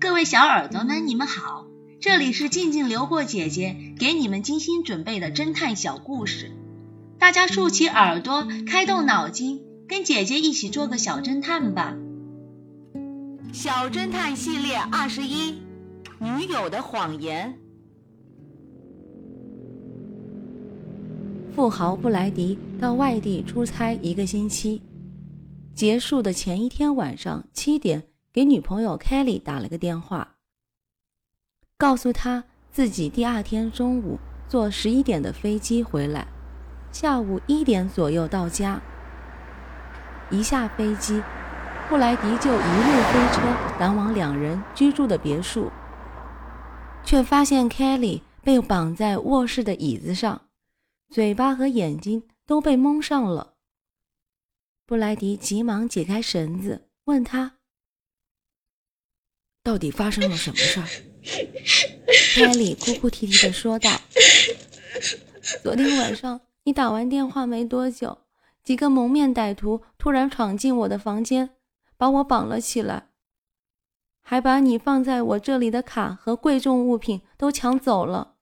各位小耳朵们，你们好，这里是静静流过姐姐给你们精心准备的侦探小故事，大家竖起耳朵，开动脑筋，跟姐姐一起做个小侦探吧。小侦探系列二十一，女友的谎言。富豪布莱迪到外地出差一个星期，结束的前一天晚上七点，给女朋友 Kelly 打了个电话，告诉她自己第二天中午坐十一点的飞机回来，下午一点左右到家。一下飞机，布莱迪就一路飞车赶往两人居住的别墅，却发现 Kelly 被绑在卧室的椅子上。嘴巴和眼睛都被蒙上了。布莱迪急忙解开绳子，问他：“到底发生了什么事儿？”凯莉哭哭啼啼的说道：“昨天晚上你打完电话没多久，几个蒙面歹徒突然闯进我的房间，把我绑了起来，还把你放在我这里的卡和贵重物品都抢走了。”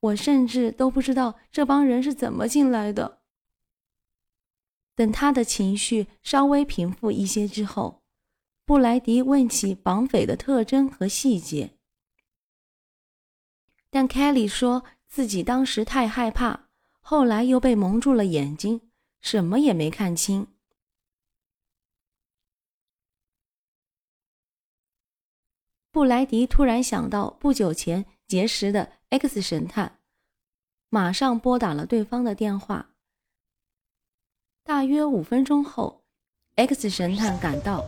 我甚至都不知道这帮人是怎么进来的。等他的情绪稍微平复一些之后，布莱迪问起绑匪的特征和细节，但凯莉说自己当时太害怕，后来又被蒙住了眼睛，什么也没看清。布莱迪突然想到不久前结识的 X 神探。马上拨打了对方的电话。大约五分钟后，X 神探赶到。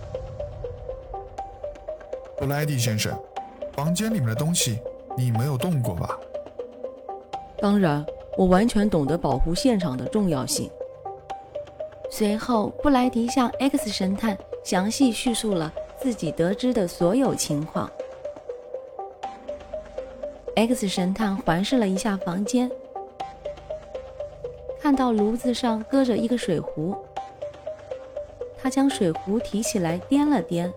布莱迪先生，房间里面的东西你没有动过吧？当然，我完全懂得保护现场的重要性。随后，布莱迪向 X 神探详细叙述了自己得知的所有情况。X 神探环视了一下房间。看到炉子上搁着一个水壶，他将水壶提起来掂了掂，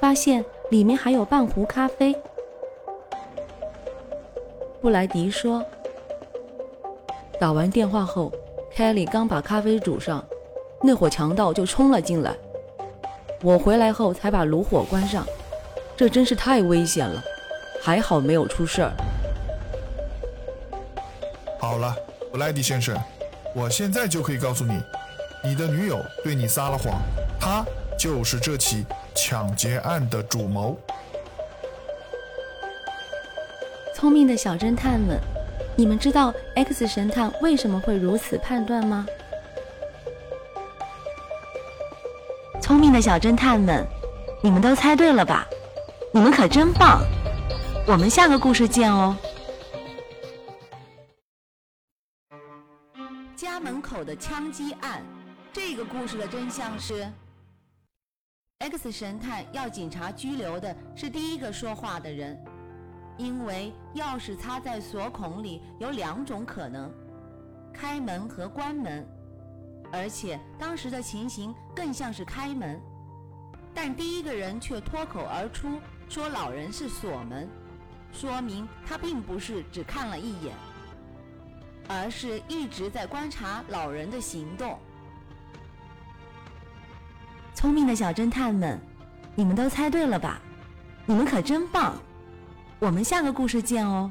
发现里面还有半壶咖啡。布莱迪说：“打完电话后，凯莉刚把咖啡煮上，那伙强盗就冲了进来。我回来后才把炉火关上，这真是太危险了，还好没有出事儿。”好了。布莱迪先生，我现在就可以告诉你，你的女友对你撒了谎，她就是这起抢劫案的主谋。聪明的小侦探们，你们知道 X 神探为什么会如此判断吗？聪明的小侦探们，你们都猜对了吧？你们可真棒！我们下个故事见哦。家门口的枪击案，这个故事的真相是：X 神探要警察拘留的是第一个说话的人，因为钥匙插在锁孔里有两种可能，开门和关门，而且当时的情形更像是开门，但第一个人却脱口而出说老人是锁门，说明他并不是只看了一眼。而是一直在观察老人的行动。聪明的小侦探们，你们都猜对了吧？你们可真棒！我们下个故事见哦。